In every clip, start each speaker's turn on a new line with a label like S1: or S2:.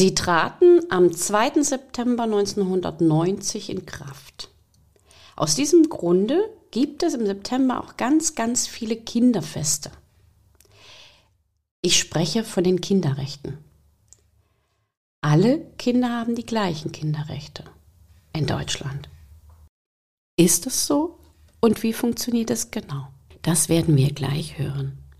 S1: Sie traten am 2. September 1990 in Kraft. Aus diesem Grunde gibt es im September auch ganz, ganz viele Kinderfeste. Ich spreche von den Kinderrechten. Alle Kinder haben die gleichen Kinderrechte in Deutschland. Ist es so? Und wie funktioniert es genau? Das werden wir gleich hören.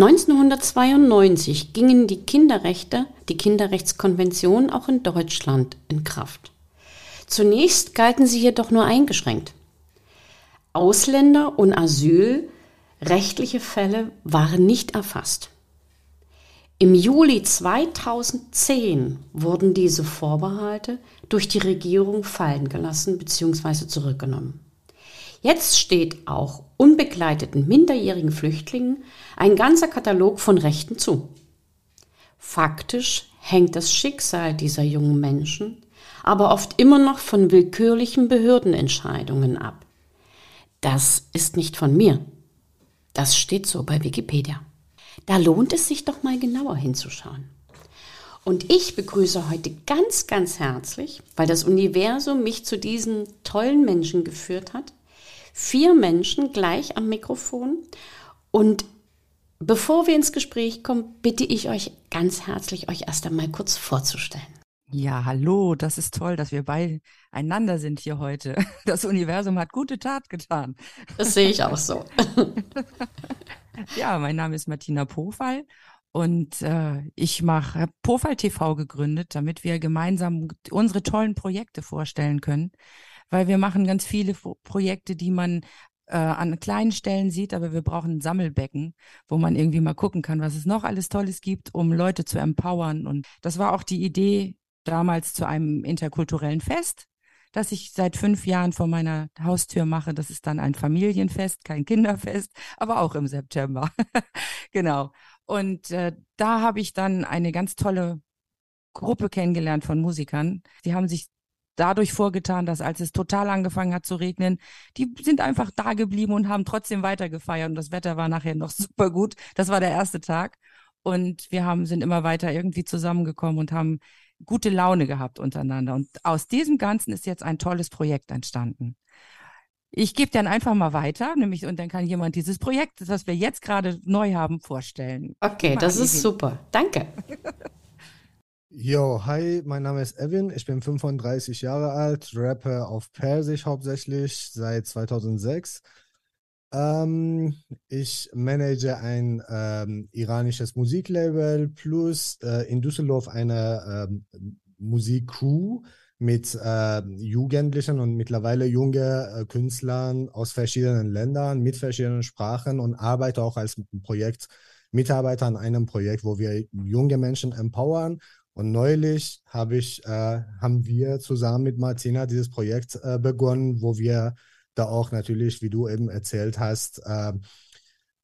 S1: 1992 gingen die Kinderrechte, die Kinderrechtskonvention auch in Deutschland in Kraft. Zunächst galten sie jedoch nur eingeschränkt. Ausländer und asylrechtliche Fälle waren nicht erfasst. Im Juli 2010 wurden diese Vorbehalte durch die Regierung fallen gelassen bzw. zurückgenommen. Jetzt steht auch unbegleiteten minderjährigen Flüchtlingen ein ganzer Katalog von Rechten zu. Faktisch hängt das Schicksal dieser jungen Menschen aber oft immer noch von willkürlichen Behördenentscheidungen ab. Das ist nicht von mir. Das steht so bei Wikipedia. Da lohnt es sich doch mal genauer hinzuschauen. Und ich begrüße heute ganz, ganz herzlich, weil das Universum mich zu diesen tollen Menschen geführt hat, vier Menschen gleich am Mikrofon. Und bevor wir ins Gespräch kommen, bitte ich euch ganz herzlich, euch erst einmal kurz vorzustellen.
S2: Ja, hallo, das ist toll, dass wir beieinander sind hier heute. Das Universum hat gute Tat getan.
S1: Das sehe ich auch so.
S2: ja, mein Name ist Martina Pofall und äh, ich mache Pofall TV gegründet, damit wir gemeinsam unsere tollen Projekte vorstellen können weil wir machen ganz viele Projekte, die man äh, an kleinen Stellen sieht, aber wir brauchen ein Sammelbecken, wo man irgendwie mal gucken kann, was es noch alles Tolles gibt, um Leute zu empowern. Und das war auch die Idee damals zu einem interkulturellen Fest, das ich seit fünf Jahren vor meiner Haustür mache. Das ist dann ein Familienfest, kein Kinderfest, aber auch im September. genau. Und äh, da habe ich dann eine ganz tolle Gruppe kennengelernt von Musikern. Sie haben sich dadurch vorgetan, dass als es total angefangen hat zu regnen, die sind einfach da geblieben und haben trotzdem weiter gefeiert und das Wetter war nachher noch super gut. Das war der erste Tag und wir haben sind immer weiter irgendwie zusammengekommen und haben gute Laune gehabt untereinander und aus diesem Ganzen ist jetzt ein tolles Projekt entstanden. Ich gebe dann einfach mal weiter, nämlich und dann kann jemand dieses Projekt, das wir jetzt gerade neu haben, vorstellen.
S1: Okay, das ist super. Danke.
S3: Yo, hi, mein Name ist Evan, ich bin 35 Jahre alt, rappe auf Persisch hauptsächlich seit 2006. Ähm, ich manage ein ähm, iranisches Musiklabel plus äh, in Düsseldorf eine ähm, Musikcrew mit äh, Jugendlichen und mittlerweile junge äh, Künstlern aus verschiedenen Ländern mit verschiedenen Sprachen und arbeite auch als Projekt Mitarbeiter an einem Projekt, wo wir junge Menschen empowern und neulich habe ich, äh, haben wir zusammen mit Martina dieses Projekt äh, begonnen, wo wir da auch natürlich, wie du eben erzählt hast, äh,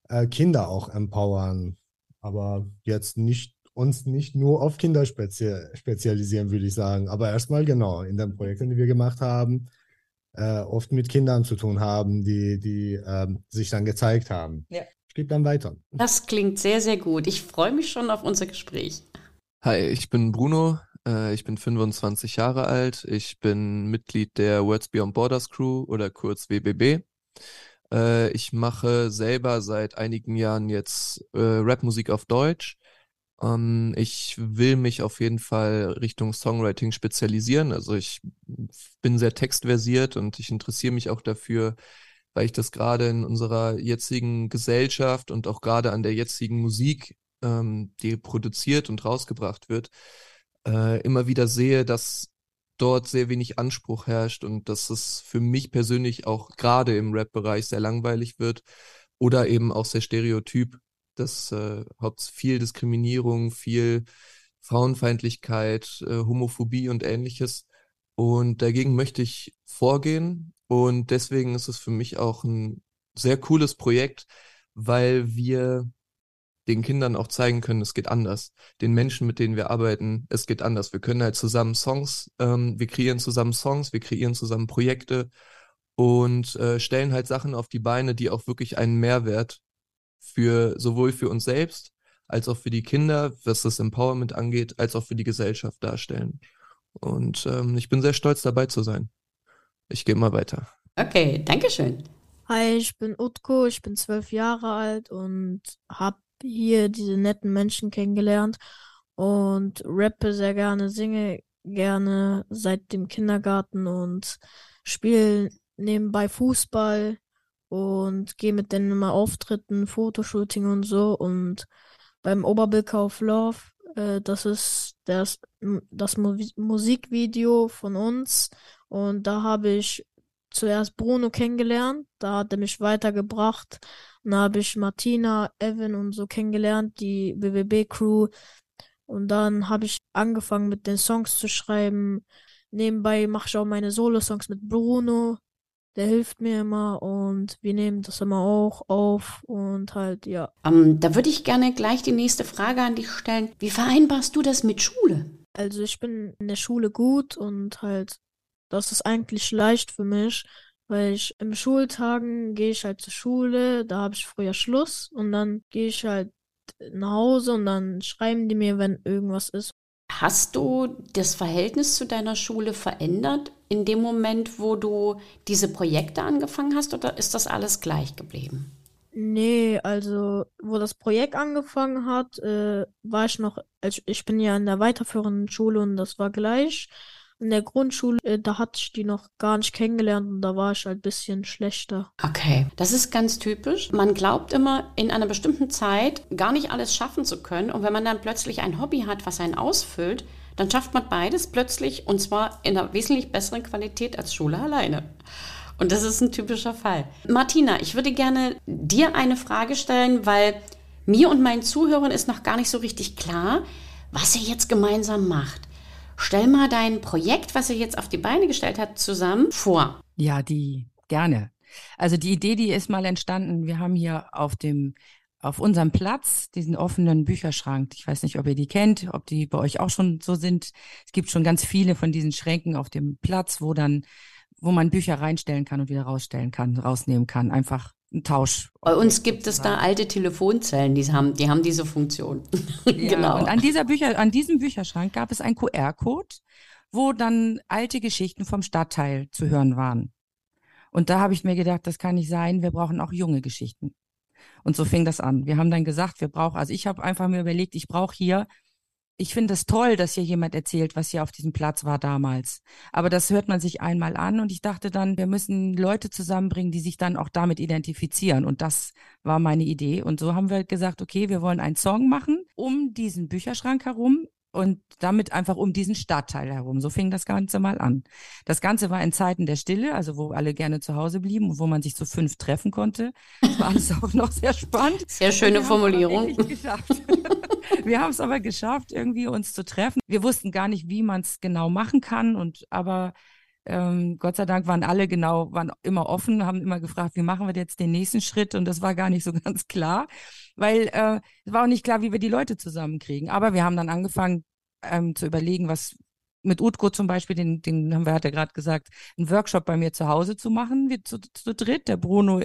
S3: äh Kinder auch empowern. Aber jetzt nicht uns nicht nur auf Kinder spezialisieren, würde ich sagen. Aber erstmal genau, in den Projekten, die wir gemacht haben, äh, oft mit Kindern zu tun haben, die, die ähm, sich dann gezeigt haben. Ja. Ich gebe dann weiter.
S1: Das klingt sehr, sehr gut. Ich freue mich schon auf unser Gespräch.
S4: Hi, ich bin Bruno. Äh, ich bin 25 Jahre alt. Ich bin Mitglied der Words Beyond Borders Crew oder kurz WBB. Äh, ich mache selber seit einigen Jahren jetzt äh, Rapmusik auf Deutsch. Ähm, ich will mich auf jeden Fall Richtung Songwriting spezialisieren. Also ich bin sehr textversiert und ich interessiere mich auch dafür, weil ich das gerade in unserer jetzigen Gesellschaft und auch gerade an der jetzigen Musik ähm, die produziert und rausgebracht wird, äh, immer wieder sehe, dass dort sehr wenig Anspruch herrscht und dass es für mich persönlich auch gerade im Rap-Bereich sehr langweilig wird oder eben auch sehr stereotyp, dass äh, viel Diskriminierung, viel Frauenfeindlichkeit, äh, Homophobie und ähnliches. Und dagegen möchte ich vorgehen Und deswegen ist es für mich auch ein sehr cooles Projekt, weil wir den Kindern auch zeigen können, es geht anders. Den Menschen, mit denen wir arbeiten, es geht anders. Wir können halt zusammen Songs, ähm, wir kreieren zusammen Songs, wir kreieren zusammen Projekte und äh, stellen halt Sachen auf die Beine, die auch wirklich einen Mehrwert für sowohl für uns selbst als auch für die Kinder, was das Empowerment angeht, als auch für die Gesellschaft darstellen. Und ähm, ich bin sehr stolz dabei zu sein. Ich gehe mal weiter.
S1: Okay, danke schön.
S5: Hi, ich bin Utko, ich bin zwölf Jahre alt und habe hier diese netten Menschen kennengelernt und rappe sehr gerne, singe gerne seit dem Kindergarten und spiele nebenbei Fußball und gehe mit denen immer Auftritten, Fotoshooting und so und beim Oberbildkauf Love, äh, das ist das, das Mu Musikvideo von uns und da habe ich zuerst Bruno kennengelernt, da hat er mich weitergebracht. Dann habe ich Martina, Evan und so kennengelernt, die BBB-Crew. Und dann habe ich angefangen mit den Songs zu schreiben. Nebenbei mache ich auch meine Solo-Songs mit Bruno. Der hilft mir immer und wir nehmen das immer auch auf und halt, ja.
S1: Ähm, da würde ich gerne gleich die nächste Frage an dich stellen. Wie vereinbarst du das mit Schule?
S5: Also ich bin in der Schule gut und halt das ist eigentlich leicht für mich, weil ich im Schultagen gehe ich halt zur Schule, da habe ich früher Schluss und dann gehe ich halt nach Hause und dann schreiben die mir, wenn irgendwas ist.
S1: Hast du das Verhältnis zu deiner Schule verändert in dem Moment, wo du diese Projekte angefangen hast oder ist das alles gleich geblieben?
S5: Nee, also wo das Projekt angefangen hat, äh, war ich noch, also ich bin ja in der weiterführenden Schule und das war gleich in der Grundschule, äh, da hatte ich die noch gar nicht kennengelernt und da war ich halt ein bisschen schlechter.
S1: Okay, das ist ganz typisch. Man glaubt immer, in einer bestimmten Zeit gar nicht alles schaffen zu können. Und wenn man dann plötzlich ein Hobby hat, was einen ausfüllt, dann schafft man beides plötzlich und zwar in einer wesentlich besseren Qualität als Schule alleine. Und das ist ein typischer Fall. Martina, ich würde gerne dir eine Frage stellen, weil mir und meinen Zuhörern ist noch gar nicht so richtig klar, was ihr jetzt gemeinsam macht. Stell mal dein Projekt, was er jetzt auf die Beine gestellt hat, zusammen vor.
S2: Ja, die gerne. Also die Idee, die ist mal entstanden. Wir haben hier auf dem auf unserem Platz diesen offenen Bücherschrank. Ich weiß nicht, ob ihr die kennt, ob die bei euch auch schon so sind. Es gibt schon ganz viele von diesen Schränken auf dem Platz, wo dann, wo man Bücher reinstellen kann und wieder rausstellen kann, rausnehmen kann. Einfach ein Tausch.
S1: Bei uns gibt es da alte Telefonzellen, die haben, die haben diese Funktion.
S2: Ja, genau. Und an dieser Bücher, an diesem Bücherschrank gab es einen QR-Code, wo dann alte Geschichten vom Stadtteil zu hören waren. Und da habe ich mir gedacht, das kann nicht sein, wir brauchen auch junge Geschichten. Und so fing das an. Wir haben dann gesagt, wir brauchen, also ich habe einfach mir überlegt, ich brauche hier ich finde es toll, dass hier jemand erzählt, was hier auf diesem Platz war damals. Aber das hört man sich einmal an und ich dachte dann, wir müssen Leute zusammenbringen, die sich dann auch damit identifizieren. Und das war meine Idee. Und so haben wir gesagt, okay, wir wollen einen Song machen um diesen Bücherschrank herum und damit einfach um diesen Stadtteil herum. So fing das Ganze mal an. Das Ganze war in Zeiten der Stille, also wo alle gerne zu Hause blieben und wo man sich zu fünf treffen konnte. Das war alles auch noch sehr spannend.
S1: Sehr schöne Formulierung.
S2: wir haben es aber geschafft, irgendwie uns zu treffen. Wir wussten gar nicht, wie man es genau machen kann und aber ähm, Gott sei Dank waren alle genau, waren immer offen, haben immer gefragt, wie machen wir jetzt den nächsten Schritt? Und das war gar nicht so ganz klar, weil äh, es war auch nicht klar, wie wir die Leute zusammenkriegen. Aber wir haben dann angefangen ähm, zu überlegen, was mit Utko zum Beispiel, den, den haben wir, hat er gerade gesagt, einen Workshop bei mir zu Hause zu machen, wir zu, zu dritt, der Bruno,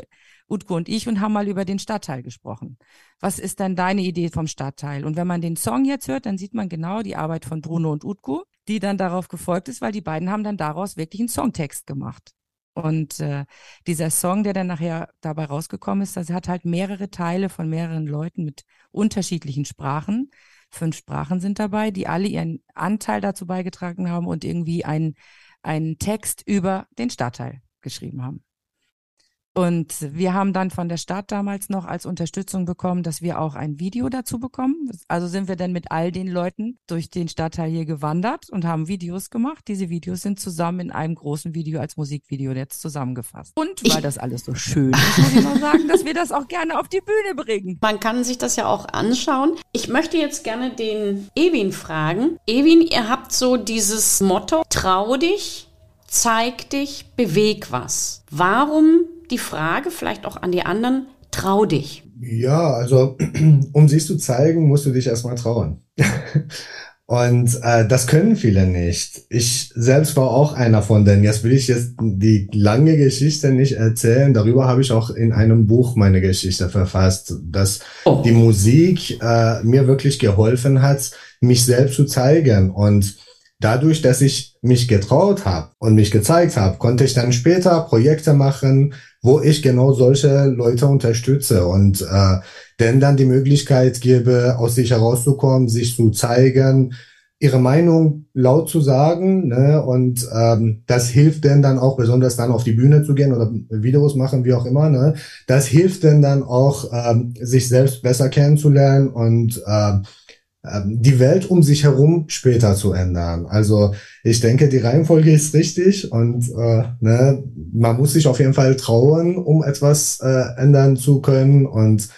S2: Utko und ich, und haben mal über den Stadtteil gesprochen. Was ist denn deine Idee vom Stadtteil? Und wenn man den Song jetzt hört, dann sieht man genau die Arbeit von Bruno und Utko die dann darauf gefolgt ist, weil die beiden haben dann daraus wirklich einen Songtext gemacht. Und äh, dieser Song, der dann nachher dabei rausgekommen ist, das hat halt mehrere Teile von mehreren Leuten mit unterschiedlichen Sprachen. Fünf Sprachen sind dabei, die alle ihren Anteil dazu beigetragen haben und irgendwie einen, einen Text über den Stadtteil geschrieben haben. Und wir haben dann von der Stadt damals noch als Unterstützung bekommen, dass wir auch ein Video dazu bekommen. Also sind wir dann mit all den Leuten durch den Stadtteil hier gewandert und haben Videos gemacht. Diese Videos sind zusammen in einem großen Video als Musikvideo jetzt zusammengefasst. Und weil ich, das alles so schön ist, muss ich mal sagen, dass wir das auch gerne auf die Bühne bringen.
S1: Man kann sich das ja auch anschauen. Ich möchte jetzt gerne den Ewin fragen. Ewin, ihr habt so dieses Motto, trau dich, zeig dich, beweg was. Warum die Frage vielleicht auch an die anderen, trau dich.
S3: Ja, also um sich zu zeigen, musst du dich erstmal trauen. Und äh, das können viele nicht. Ich selbst war auch einer von denen. Jetzt will ich jetzt die lange Geschichte nicht erzählen. Darüber habe ich auch in einem Buch meine Geschichte verfasst, dass oh. die Musik äh, mir wirklich geholfen hat, mich selbst zu zeigen. Und dadurch, dass ich mich getraut habe und mich gezeigt habe, konnte ich dann später Projekte machen, wo ich genau solche Leute unterstütze und äh, denen dann die Möglichkeit gebe, aus sich herauszukommen, sich zu zeigen, ihre Meinung laut zu sagen. Ne? Und ähm, das hilft denen dann auch, besonders dann auf die Bühne zu gehen oder Videos machen, wie auch immer. Ne? Das hilft denen dann auch, ähm, sich selbst besser kennenzulernen und ähm, die Welt um sich herum später zu ändern. Also ich denke, die Reihenfolge ist richtig und äh, ne, man muss sich auf jeden Fall trauen, um etwas äh, ändern zu können. Und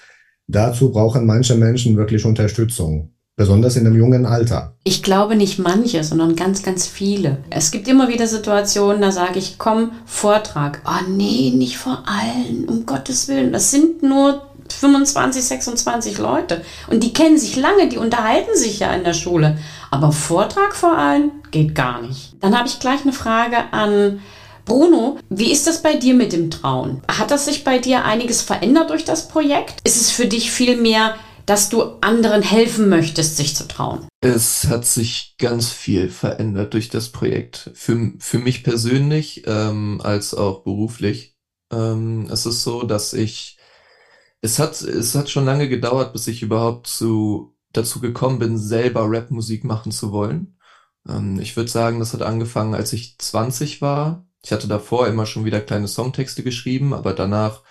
S3: dazu brauchen manche Menschen wirklich Unterstützung. Besonders in einem jungen Alter.
S1: Ich glaube nicht manche, sondern ganz, ganz viele. Es gibt immer wieder Situationen, da sage ich, komm, Vortrag. Oh nee, nicht vor allen, um Gottes Willen. Das sind nur 25, 26 Leute. Und die kennen sich lange, die unterhalten sich ja in der Schule. Aber Vortrag vor allem geht gar nicht. Dann habe ich gleich eine Frage an Bruno. Wie ist das bei dir mit dem Trauen? Hat das sich bei dir einiges verändert durch das Projekt? Ist es für dich viel mehr, dass du anderen helfen möchtest, sich zu trauen?
S4: Es hat sich ganz viel verändert durch das Projekt. Für, für mich persönlich ähm, als auch beruflich. Ähm, es ist so, dass ich es hat, es hat schon lange gedauert, bis ich überhaupt zu, dazu gekommen bin, selber Rapmusik machen zu wollen. Ähm, ich würde sagen, das hat angefangen, als ich 20 war. Ich hatte davor immer schon wieder kleine Songtexte geschrieben, aber danach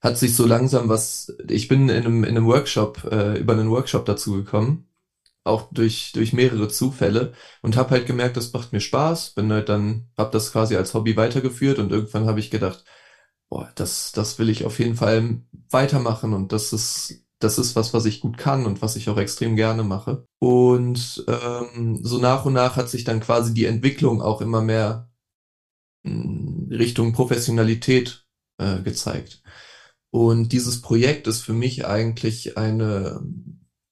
S4: hat sich so langsam was, ich bin in einem, in einem Workshop, äh, über einen Workshop dazu gekommen, auch durch, durch mehrere Zufälle und habe halt gemerkt, das macht mir Spaß, bin halt dann, habe das quasi als Hobby weitergeführt und irgendwann habe ich gedacht, boah, das, das will ich auf jeden Fall weitermachen und das ist, das ist was, was ich gut kann und was ich auch extrem gerne mache. Und ähm, so nach und nach hat sich dann quasi die Entwicklung auch immer mehr hm, Richtung Professionalität äh, gezeigt. Und dieses Projekt ist für mich eigentlich eine,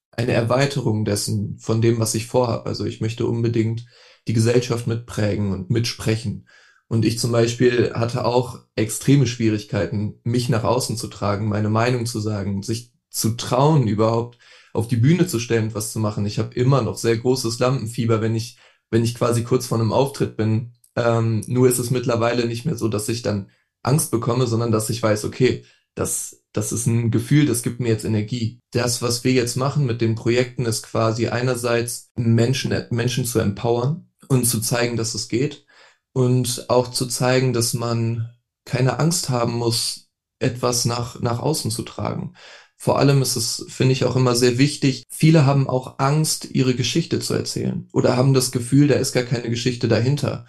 S4: eine Erweiterung dessen, von dem, was ich vorhabe. Also ich möchte unbedingt die Gesellschaft mitprägen und mitsprechen. Und ich zum Beispiel hatte auch extreme Schwierigkeiten, mich nach außen zu tragen, meine Meinung zu sagen, sich zu trauen, überhaupt auf die Bühne zu stellen was zu machen. Ich habe immer noch sehr großes Lampenfieber, wenn ich, wenn ich quasi kurz vor einem Auftritt bin. Ähm, nur ist es mittlerweile nicht mehr so, dass ich dann Angst bekomme, sondern dass ich weiß, okay, das, das ist ein Gefühl, das gibt mir jetzt Energie. Das, was wir jetzt machen mit den Projekten, ist quasi einerseits Menschen, Menschen zu empowern und zu zeigen, dass es geht und auch zu zeigen, dass man keine Angst haben muss, etwas nach, nach außen zu tragen. Vor allem ist es, finde ich, auch immer sehr wichtig. Viele haben auch Angst, ihre Geschichte zu erzählen oder haben das Gefühl, da ist gar keine Geschichte dahinter.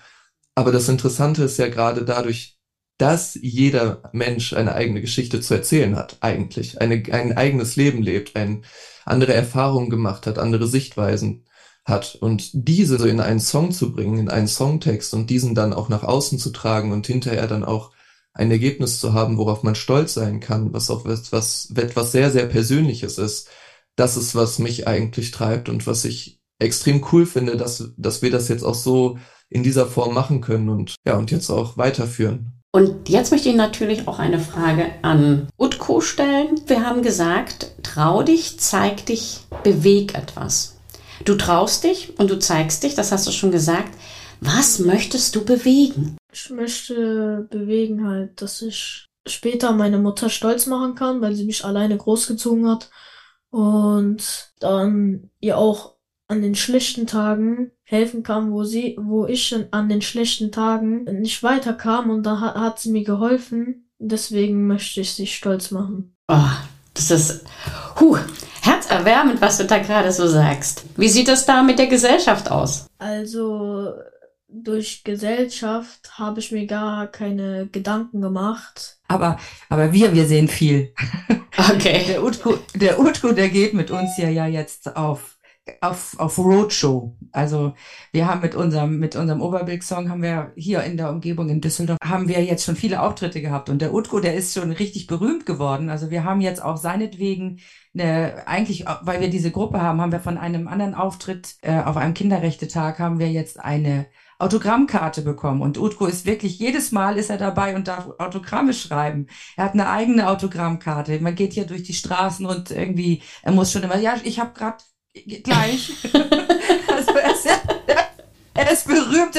S4: Aber das Interessante ist ja gerade dadurch, dass jeder Mensch eine eigene Geschichte zu erzählen hat, eigentlich, eine, ein eigenes Leben lebt, ein, andere Erfahrungen gemacht hat, andere Sichtweisen, hat und diese so in einen Song zu bringen, in einen Songtext und diesen dann auch nach außen zu tragen und hinterher dann auch ein Ergebnis zu haben, worauf man stolz sein kann, was auch etwas, etwas sehr, sehr Persönliches ist. Das ist, was mich eigentlich treibt und was ich extrem cool finde, dass, dass wir das jetzt auch so in dieser Form machen können und ja, und jetzt auch weiterführen.
S1: Und jetzt möchte ich natürlich auch eine Frage an Utko stellen. Wir haben gesagt, trau dich, zeig dich, beweg etwas. Du traust dich und du zeigst dich, das hast du schon gesagt. Was möchtest du bewegen?
S5: Ich möchte bewegen halt, dass ich später meine Mutter stolz machen kann, weil sie mich alleine großgezogen hat. Und dann ihr auch an den schlechten Tagen helfen kann, wo sie, wo ich an den schlechten Tagen nicht weiterkam und da hat, sie mir geholfen. Deswegen möchte ich sie stolz machen.
S1: Oh, das ist, huh, herzerwärmend, was du da gerade so sagst. Wie sieht das da mit der Gesellschaft aus?
S5: Also, durch Gesellschaft habe ich mir gar keine Gedanken gemacht.
S2: Aber, aber wir, wir sehen viel.
S1: Okay.
S2: Der Utku, der Utku, der geht mit uns ja, ja jetzt auf auf, auf Roadshow. Also wir haben mit unserem, mit unserem Oberbilk-Song haben wir hier in der Umgebung in Düsseldorf, haben wir jetzt schon viele Auftritte gehabt. Und der Utko, der ist schon richtig berühmt geworden. Also wir haben jetzt auch seinetwegen eine, eigentlich, weil wir diese Gruppe haben, haben wir von einem anderen Auftritt äh, auf einem Kinderrechte-Tag haben wir jetzt eine Autogrammkarte bekommen. Und Utko ist wirklich, jedes Mal ist er dabei und darf Autogramme schreiben. Er hat eine eigene Autogrammkarte. Man geht hier durch die Straßen und irgendwie, er muss schon immer, ja, ich habe gerade gleich. also er ist, er ist berühmt,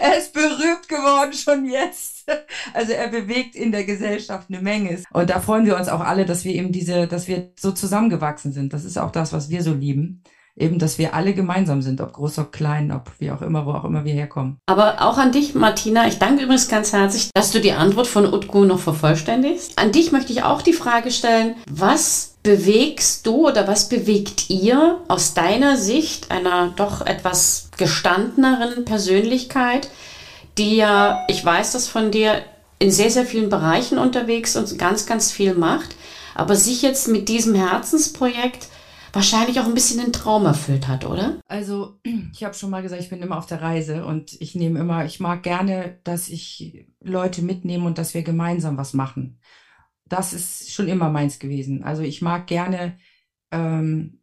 S2: er ist berühmt geworden schon jetzt. Also er bewegt in der Gesellschaft eine Menge. Und da freuen wir uns auch alle, dass wir eben diese, dass wir so zusammengewachsen sind. Das ist auch das, was wir so lieben eben, dass wir alle gemeinsam sind, ob groß, ob klein, ob wie auch immer, wo auch immer wir herkommen.
S1: Aber auch an dich, Martina, ich danke übrigens ganz herzlich, dass du die Antwort von Utku noch vervollständigst. An dich möchte ich auch die Frage stellen, was bewegst du oder was bewegt ihr aus deiner Sicht einer doch etwas gestandeneren Persönlichkeit, die ja, ich weiß das von dir, in sehr, sehr vielen Bereichen unterwegs und ganz, ganz viel macht, aber sich jetzt mit diesem Herzensprojekt wahrscheinlich auch ein bisschen den Traum erfüllt hat, oder?
S2: Also, ich habe schon mal gesagt, ich bin immer auf der Reise und ich nehme immer, ich mag gerne, dass ich Leute mitnehme und dass wir gemeinsam was machen. Das ist schon immer meins gewesen. Also ich mag gerne ähm,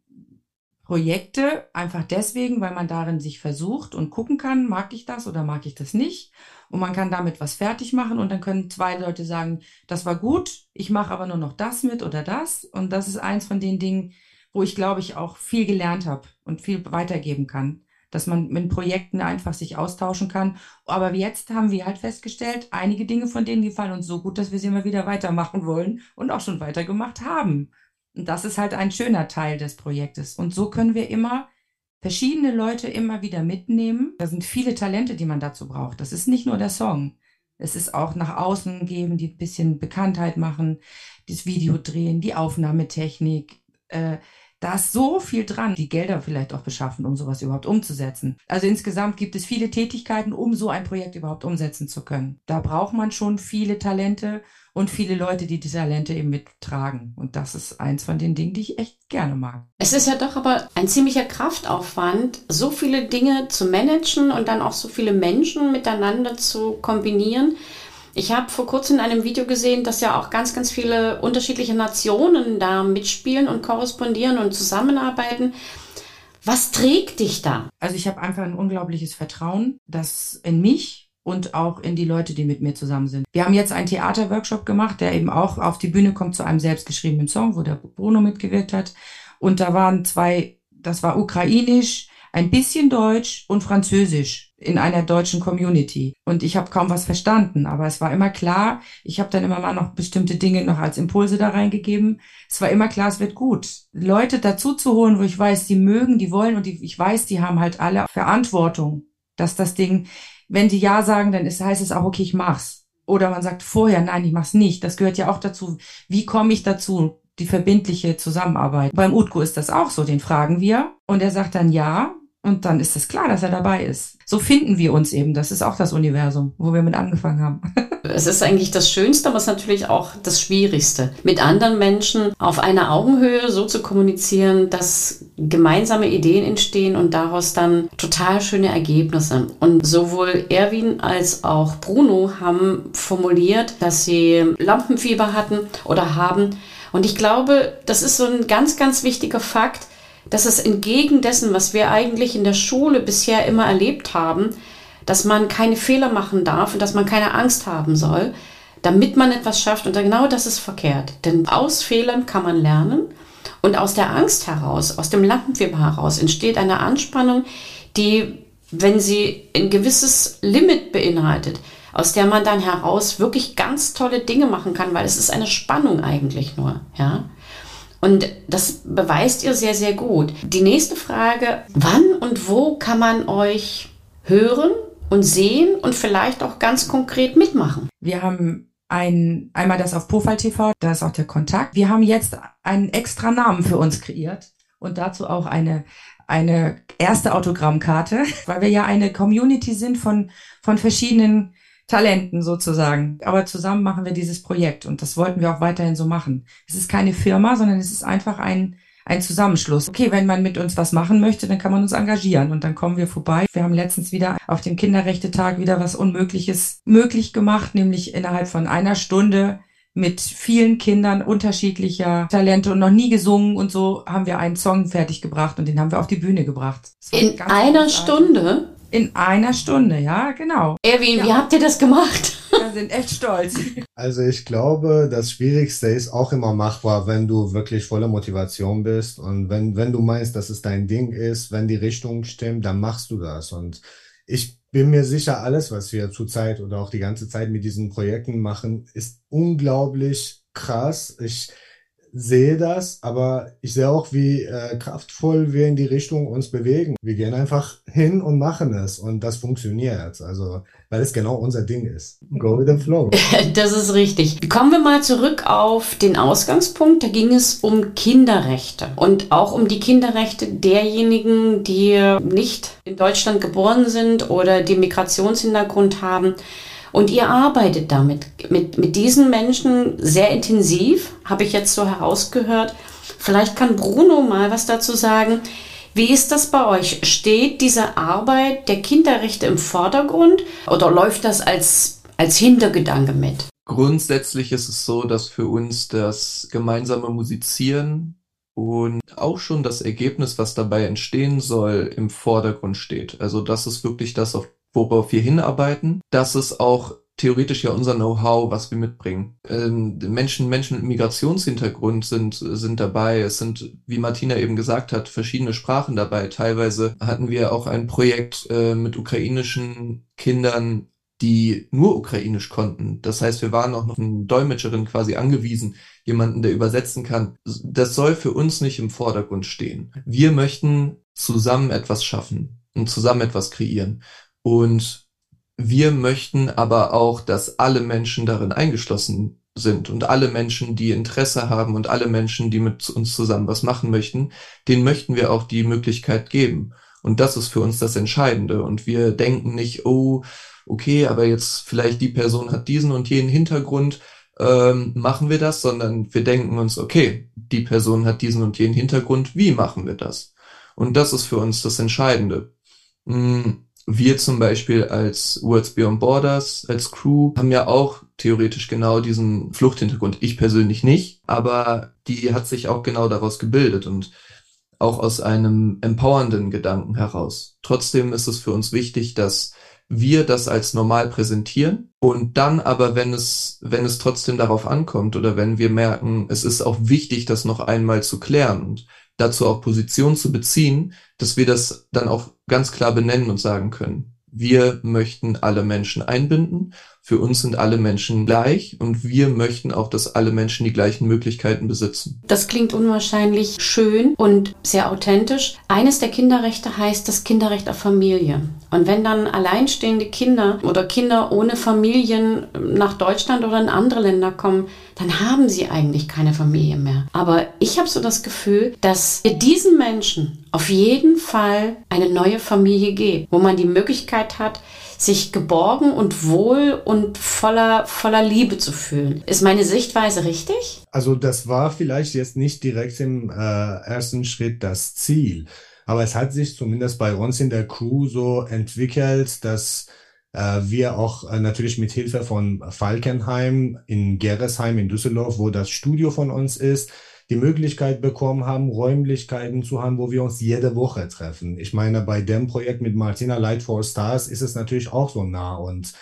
S2: Projekte einfach deswegen, weil man darin sich versucht und gucken kann, mag ich das oder mag ich das nicht. Und man kann damit was fertig machen und dann können zwei Leute sagen, das war gut, ich mache aber nur noch das mit oder das. Und das ist eins von den Dingen, wo ich glaube ich auch viel gelernt habe und viel weitergeben kann, dass man mit Projekten einfach sich austauschen kann. Aber jetzt haben wir halt festgestellt, einige Dinge von denen gefallen uns so gut, dass wir sie immer wieder weitermachen wollen und auch schon weitergemacht haben. Und das ist halt ein schöner Teil des Projektes. Und so können wir immer verschiedene Leute immer wieder mitnehmen. Da sind viele Talente, die man dazu braucht. Das ist nicht nur der Song. Es ist auch nach außen geben, die ein bisschen Bekanntheit machen, das Video drehen, die Aufnahmetechnik, äh, da ist so viel dran, die Gelder vielleicht auch beschaffen, um sowas überhaupt umzusetzen. Also insgesamt gibt es viele Tätigkeiten, um so ein Projekt überhaupt umsetzen zu können. Da braucht man schon viele Talente und viele Leute, die die Talente eben mittragen. Und das ist eins von den Dingen, die ich echt gerne mag.
S1: Es ist ja doch aber ein ziemlicher Kraftaufwand, so viele Dinge zu managen und dann auch so viele Menschen miteinander zu kombinieren. Ich habe vor kurzem in einem Video gesehen, dass ja auch ganz, ganz viele unterschiedliche Nationen da mitspielen und korrespondieren und zusammenarbeiten. Was trägt dich da?
S2: Also ich habe einfach ein unglaubliches Vertrauen, dass in mich und auch in die Leute, die mit mir zusammen sind. Wir haben jetzt einen Theaterworkshop gemacht, der eben auch auf die Bühne kommt zu einem selbstgeschriebenen Song, wo der Bruno mitgewirkt hat. Und da waren zwei, das war ukrainisch, ein bisschen Deutsch und Französisch in einer deutschen Community. Und ich habe kaum was verstanden, aber es war immer klar, ich habe dann immer mal noch bestimmte Dinge noch als Impulse da reingegeben. Es war immer klar, es wird gut. Leute dazu zu holen, wo ich weiß, die mögen, die wollen und die, ich weiß, die haben halt alle Verantwortung, dass das Ding, wenn die Ja sagen, dann ist, heißt es auch, okay, ich mach's. Oder man sagt vorher, nein, ich mach's nicht. Das gehört ja auch dazu. Wie komme ich dazu? Die verbindliche Zusammenarbeit. Beim Utko ist das auch so, den fragen wir. Und er sagt dann ja, und dann ist es klar, dass er dabei ist. So finden wir uns eben. Das ist auch das Universum, wo wir mit angefangen haben.
S1: es ist eigentlich das Schönste, aber es ist natürlich auch das Schwierigste. Mit anderen Menschen auf einer Augenhöhe so zu kommunizieren, dass gemeinsame Ideen entstehen und daraus dann total schöne Ergebnisse. Und sowohl Erwin als auch Bruno haben formuliert, dass sie Lampenfieber hatten oder haben. Und ich glaube, das ist so ein ganz, ganz wichtiger Fakt, dass es entgegen dessen, was wir eigentlich in der Schule bisher immer erlebt haben, dass man keine Fehler machen darf und dass man keine Angst haben soll, damit man etwas schafft. Und genau das ist verkehrt. Denn aus Fehlern kann man lernen und aus der Angst heraus, aus dem Lampenfieber heraus entsteht eine Anspannung, die, wenn sie ein gewisses Limit beinhaltet, aus der man dann heraus wirklich ganz tolle Dinge machen kann, weil es ist eine Spannung eigentlich nur, ja. Und das beweist ihr sehr, sehr gut. Die nächste Frage, wann und wo kann man euch hören und sehen und vielleicht auch ganz konkret mitmachen?
S2: Wir haben ein, einmal das auf Profil TV, da ist auch der Kontakt. Wir haben jetzt einen extra Namen für uns kreiert und dazu auch eine, eine erste Autogrammkarte, weil wir ja eine Community sind von, von verschiedenen Talenten sozusagen. Aber zusammen machen wir dieses Projekt und das wollten wir auch weiterhin so machen. Es ist keine Firma, sondern es ist einfach ein, ein Zusammenschluss. Okay, wenn man mit uns was machen möchte, dann kann man uns engagieren und dann kommen wir vorbei. Wir haben letztens wieder auf dem Kinderrechte-Tag wieder was Unmögliches möglich gemacht, nämlich innerhalb von einer Stunde mit vielen Kindern unterschiedlicher Talente und noch nie gesungen und so haben wir einen Song fertiggebracht und den haben wir auf die Bühne gebracht.
S1: In einer. Stunde?
S2: In einer Stunde, ja, genau.
S1: Erwin,
S2: ja.
S1: wie habt ihr das gemacht?
S2: Wir sind echt stolz.
S3: Also ich glaube, das Schwierigste ist auch immer machbar, wenn du wirklich voller Motivation bist und wenn, wenn du meinst, dass es dein Ding ist, wenn die Richtung stimmt, dann machst du das. Und ich bin mir sicher, alles, was wir zurzeit oder auch die ganze Zeit mit diesen Projekten machen, ist unglaublich krass. Ich sehe das, aber ich sehe auch, wie äh, kraftvoll wir in die Richtung uns bewegen. Wir gehen einfach hin und machen es und das funktioniert. Also, weil es genau unser Ding ist. Go with the flow.
S1: Das ist richtig. Kommen wir mal zurück auf den Ausgangspunkt. Da ging es um Kinderrechte und auch um die Kinderrechte derjenigen, die nicht in Deutschland geboren sind oder die Migrationshintergrund haben. Und ihr arbeitet damit, mit, mit diesen Menschen sehr intensiv, habe ich jetzt so herausgehört. Vielleicht kann Bruno mal was dazu sagen. Wie ist das bei euch? Steht diese Arbeit der Kinderrechte im Vordergrund oder läuft das als, als Hintergedanke mit?
S4: Grundsätzlich ist es so, dass für uns das gemeinsame Musizieren und auch schon das Ergebnis, was dabei entstehen soll, im Vordergrund steht. Also das ist wirklich das, auf worauf wir hinarbeiten. Das ist auch theoretisch ja unser Know-how, was wir mitbringen. Ähm, Menschen, Menschen mit Migrationshintergrund sind, sind dabei. Es sind, wie Martina eben gesagt hat, verschiedene Sprachen dabei. Teilweise hatten wir auch ein Projekt äh, mit ukrainischen Kindern, die nur ukrainisch konnten. Das heißt, wir waren auch noch eine Dolmetscherin quasi angewiesen, jemanden, der übersetzen kann. Das soll für uns nicht im Vordergrund stehen. Wir möchten zusammen etwas schaffen und zusammen etwas kreieren. Und wir möchten aber auch, dass alle Menschen darin eingeschlossen sind und alle Menschen, die Interesse haben und alle Menschen, die mit uns zusammen was machen möchten, denen möchten wir auch die Möglichkeit geben. Und das ist für uns das Entscheidende. Und wir denken nicht, oh, okay, aber jetzt vielleicht die Person hat diesen und jenen Hintergrund, ähm, machen wir das, sondern wir denken uns, okay, die Person hat diesen und jenen Hintergrund, wie machen wir das? Und das ist für uns das Entscheidende. Hm wir zum Beispiel als Words Beyond Borders, als Crew, haben ja auch theoretisch genau diesen Fluchthintergrund. Ich persönlich nicht, aber die hat sich auch genau daraus gebildet und auch aus einem empowernden Gedanken heraus. Trotzdem ist es für uns wichtig, dass wir das als normal präsentieren und dann aber, wenn es, wenn es trotzdem darauf ankommt oder wenn wir merken, es ist auch wichtig, das noch einmal zu klären und dazu auch Position zu beziehen, dass wir das dann auch ganz klar benennen und sagen können. Wir möchten alle Menschen einbinden für uns sind alle Menschen gleich und wir möchten auch, dass alle Menschen die gleichen Möglichkeiten besitzen.
S1: Das klingt unwahrscheinlich schön und sehr authentisch. Eines der Kinderrechte heißt das Kinderrecht auf Familie. Und wenn dann alleinstehende Kinder oder Kinder ohne Familien nach Deutschland oder in andere Länder kommen, dann haben sie eigentlich keine Familie mehr. Aber ich habe so das Gefühl, dass wir diesen Menschen auf jeden Fall eine neue Familie geben, wo man die Möglichkeit hat, sich geborgen und wohl und voller, voller Liebe zu fühlen. Ist meine Sichtweise richtig?
S3: Also das war vielleicht jetzt nicht direkt im äh, ersten Schritt das Ziel, aber es hat sich zumindest bei uns in der Crew so entwickelt, dass äh, wir auch äh, natürlich mit Hilfe von Falkenheim in Geresheim in Düsseldorf, wo das Studio von uns ist, die Möglichkeit bekommen haben, Räumlichkeiten zu haben, wo wir uns jede Woche treffen. Ich meine, bei dem Projekt mit Martina Light for Stars ist es natürlich auch so nah und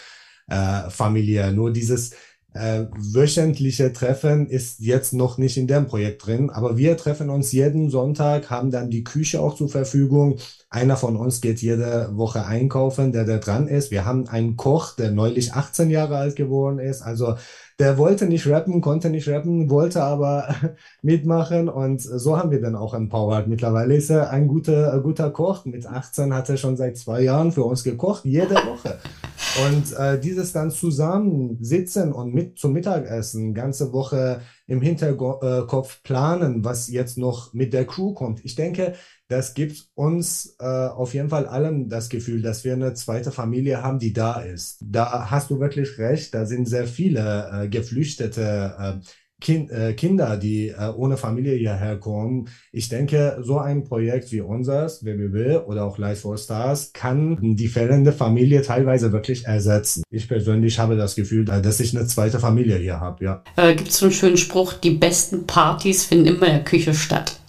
S3: äh, familiär. Nur dieses äh, wöchentliche Treffen ist jetzt noch nicht in dem Projekt drin, aber wir treffen uns jeden Sonntag, haben dann die Küche auch zur Verfügung. Einer von uns geht jede Woche einkaufen, der da dran ist. Wir haben einen Koch, der neulich 18 Jahre alt geworden ist. Also der wollte nicht rappen, konnte nicht rappen, wollte aber mitmachen und so haben wir dann auch empowered. Mittlerweile ist er ein guter, ein guter Koch. Mit 18 hat er schon seit zwei Jahren für uns gekocht, jede Woche. Und äh, dieses dann zusammen sitzen und mit zum Mittagessen, ganze Woche im Hinterkopf planen, was jetzt noch mit der Crew kommt. Ich denke, das gibt uns äh, auf jeden Fall allen das Gefühl, dass wir eine zweite Familie haben, die da ist. Da hast du wirklich recht, da sind sehr viele äh, Geflüchtete, äh, kind, äh, Kinder, die äh, ohne Familie hierher kommen. Ich denke, so ein Projekt wie unseres, WBB oder auch Life for Stars, kann die fehlende Familie teilweise wirklich ersetzen. Ich persönlich habe das Gefühl, äh, dass ich eine zweite Familie hier habe, ja.
S1: Äh, Gibt es so einen schönen Spruch, die besten Partys finden immer in der Küche statt.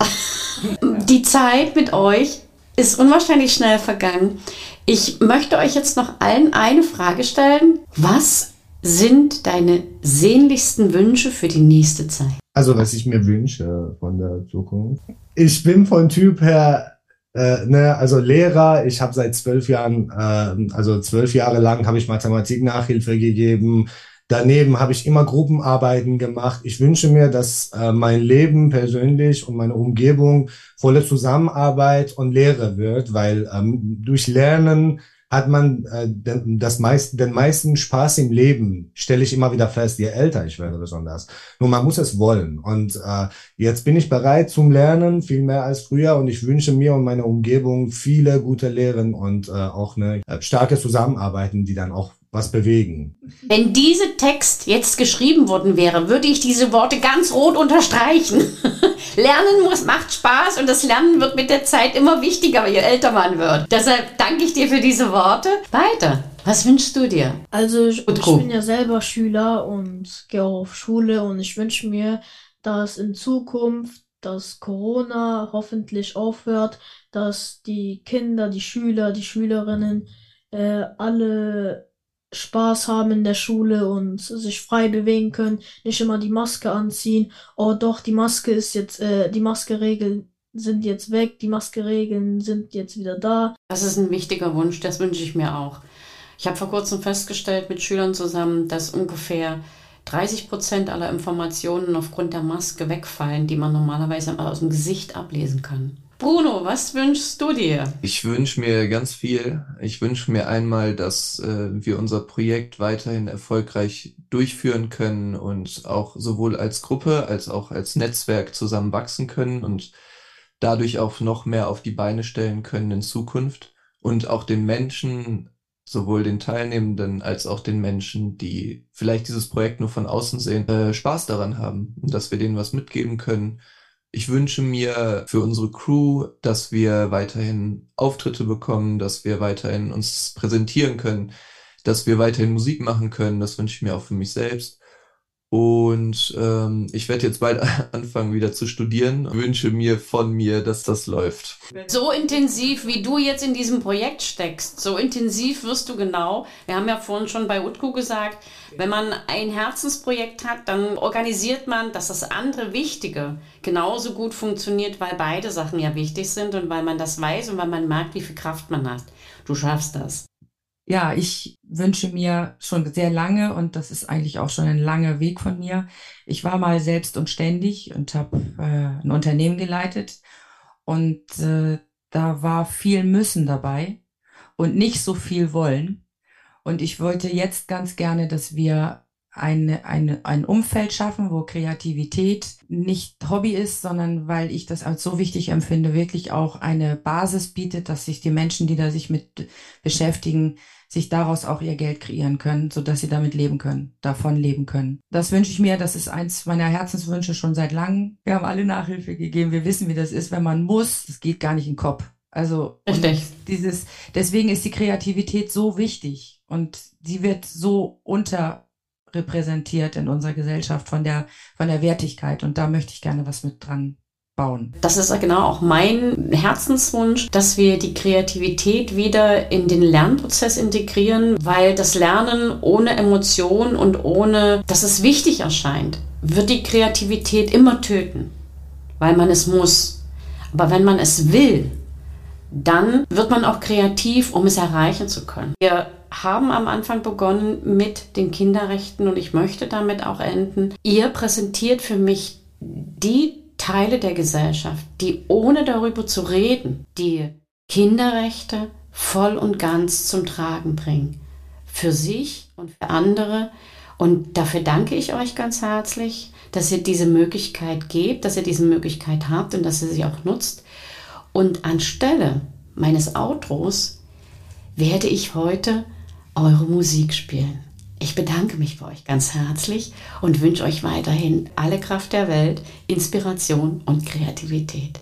S1: die Zeit mit euch ist unwahrscheinlich schnell vergangen. Ich möchte euch jetzt noch allen eine Frage stellen. Was sind deine sehnlichsten Wünsche für die nächste Zeit?
S3: Also, was ich mir wünsche von der Zukunft. Ich bin von Typ her, äh, ne, also Lehrer. Ich habe seit zwölf Jahren, äh, also zwölf Jahre lang habe ich Mathematik Nachhilfe gegeben. Daneben habe ich immer Gruppenarbeiten gemacht. Ich wünsche mir, dass äh, mein Leben persönlich und meine Umgebung volle Zusammenarbeit und Lehre wird, weil ähm, durch Lernen hat man äh, den, das meist, den meisten Spaß im Leben, stelle ich immer wieder fest, je älter ich werde besonders. Nur man muss es wollen. Und äh, jetzt bin ich bereit zum Lernen, viel mehr als früher. Und ich wünsche mir und meiner Umgebung viele gute Lehren und äh, auch eine äh, starke Zusammenarbeiten, die dann auch was bewegen.
S1: Wenn dieser Text jetzt geschrieben worden wäre, würde ich diese Worte ganz rot unterstreichen. Lernen muss, macht Spaß und das Lernen wird mit der Zeit immer wichtiger, je älter man wird. Deshalb danke ich dir für diese Worte. Weiter. Was wünschst du dir?
S5: Also ich, ich bin ja selber Schüler und gehe auch auf Schule und ich wünsche mir, dass in Zukunft dass Corona hoffentlich aufhört, dass die Kinder, die Schüler, die Schülerinnen äh, alle Spaß haben in der Schule und sich frei bewegen können, nicht immer die Maske anziehen. Oh doch, die Maske ist jetzt, äh, die Maskeregeln sind jetzt weg, die Maskeregeln sind jetzt wieder da.
S1: Das ist ein wichtiger Wunsch, das wünsche ich mir auch. Ich habe vor kurzem festgestellt mit Schülern zusammen, dass ungefähr 30 Prozent aller Informationen aufgrund der Maske wegfallen, die man normalerweise aus dem Gesicht ablesen kann. Bruno, was wünschst du dir?
S4: Ich wünsche mir ganz viel. Ich wünsche mir einmal, dass äh, wir unser Projekt weiterhin erfolgreich durchführen können und auch sowohl als Gruppe als auch als Netzwerk zusammen wachsen können und dadurch auch noch mehr auf die Beine stellen können in Zukunft und auch den Menschen, sowohl den Teilnehmenden als auch den Menschen, die vielleicht dieses Projekt nur von außen sehen, äh, Spaß daran haben dass wir denen was mitgeben können ich wünsche mir für unsere Crew, dass wir weiterhin Auftritte bekommen, dass wir weiterhin uns präsentieren können, dass wir weiterhin Musik machen können. Das wünsche ich mir auch für mich selbst. Und ähm, ich werde jetzt bald anfangen, wieder zu studieren. Wünsche mir von mir, dass das läuft.
S1: So intensiv, wie du jetzt in diesem Projekt steckst, so intensiv wirst du genau. Wir haben ja vorhin schon bei Utku gesagt, wenn man ein Herzensprojekt hat, dann organisiert man, dass das andere Wichtige genauso gut funktioniert, weil beide Sachen ja wichtig sind und weil man das weiß und weil man merkt, wie viel Kraft man hat. Du schaffst das.
S2: Ja, ich wünsche mir schon sehr lange, und das ist eigentlich auch schon ein langer Weg von mir. Ich war mal selbst und ständig und habe äh, ein Unternehmen geleitet. Und äh, da war viel Müssen dabei und nicht so viel Wollen. Und ich wollte jetzt ganz gerne, dass wir eine, eine, ein Umfeld schaffen, wo Kreativität nicht Hobby ist, sondern weil ich das als so wichtig empfinde, wirklich auch eine Basis bietet, dass sich die Menschen, die da sich mit beschäftigen, sich daraus auch ihr Geld kreieren können, so dass sie damit leben können, davon leben können. Das wünsche ich mir, das ist eins meiner Herzenswünsche schon seit langem. Wir haben alle Nachhilfe gegeben, wir wissen, wie das ist, wenn man muss, das geht gar nicht in den Kopf. Also dieses, deswegen ist die Kreativität so wichtig und sie wird so unterrepräsentiert in unserer Gesellschaft von der, von der Wertigkeit und da möchte ich gerne was mit dran bauen.
S1: Das ist genau auch mein Herzenswunsch, dass wir die Kreativität wieder in den Lernprozess integrieren, weil das Lernen ohne Emotion und ohne, dass es wichtig erscheint, wird die Kreativität immer töten, weil man es muss. Aber wenn man es will, dann wird man auch kreativ, um es erreichen zu können. Wir haben am Anfang begonnen mit den Kinderrechten und ich möchte damit auch enden. Ihr präsentiert für mich die Teile der Gesellschaft, die ohne darüber zu reden, die Kinderrechte voll und ganz zum Tragen bringen. Für sich und für andere. Und dafür danke ich euch ganz herzlich, dass ihr diese Möglichkeit gebt, dass ihr diese Möglichkeit habt und dass ihr sie auch nutzt. Und anstelle meines Outros werde ich heute eure Musik spielen. Ich bedanke mich bei euch ganz herzlich und wünsche euch weiterhin alle Kraft der Welt, Inspiration und Kreativität.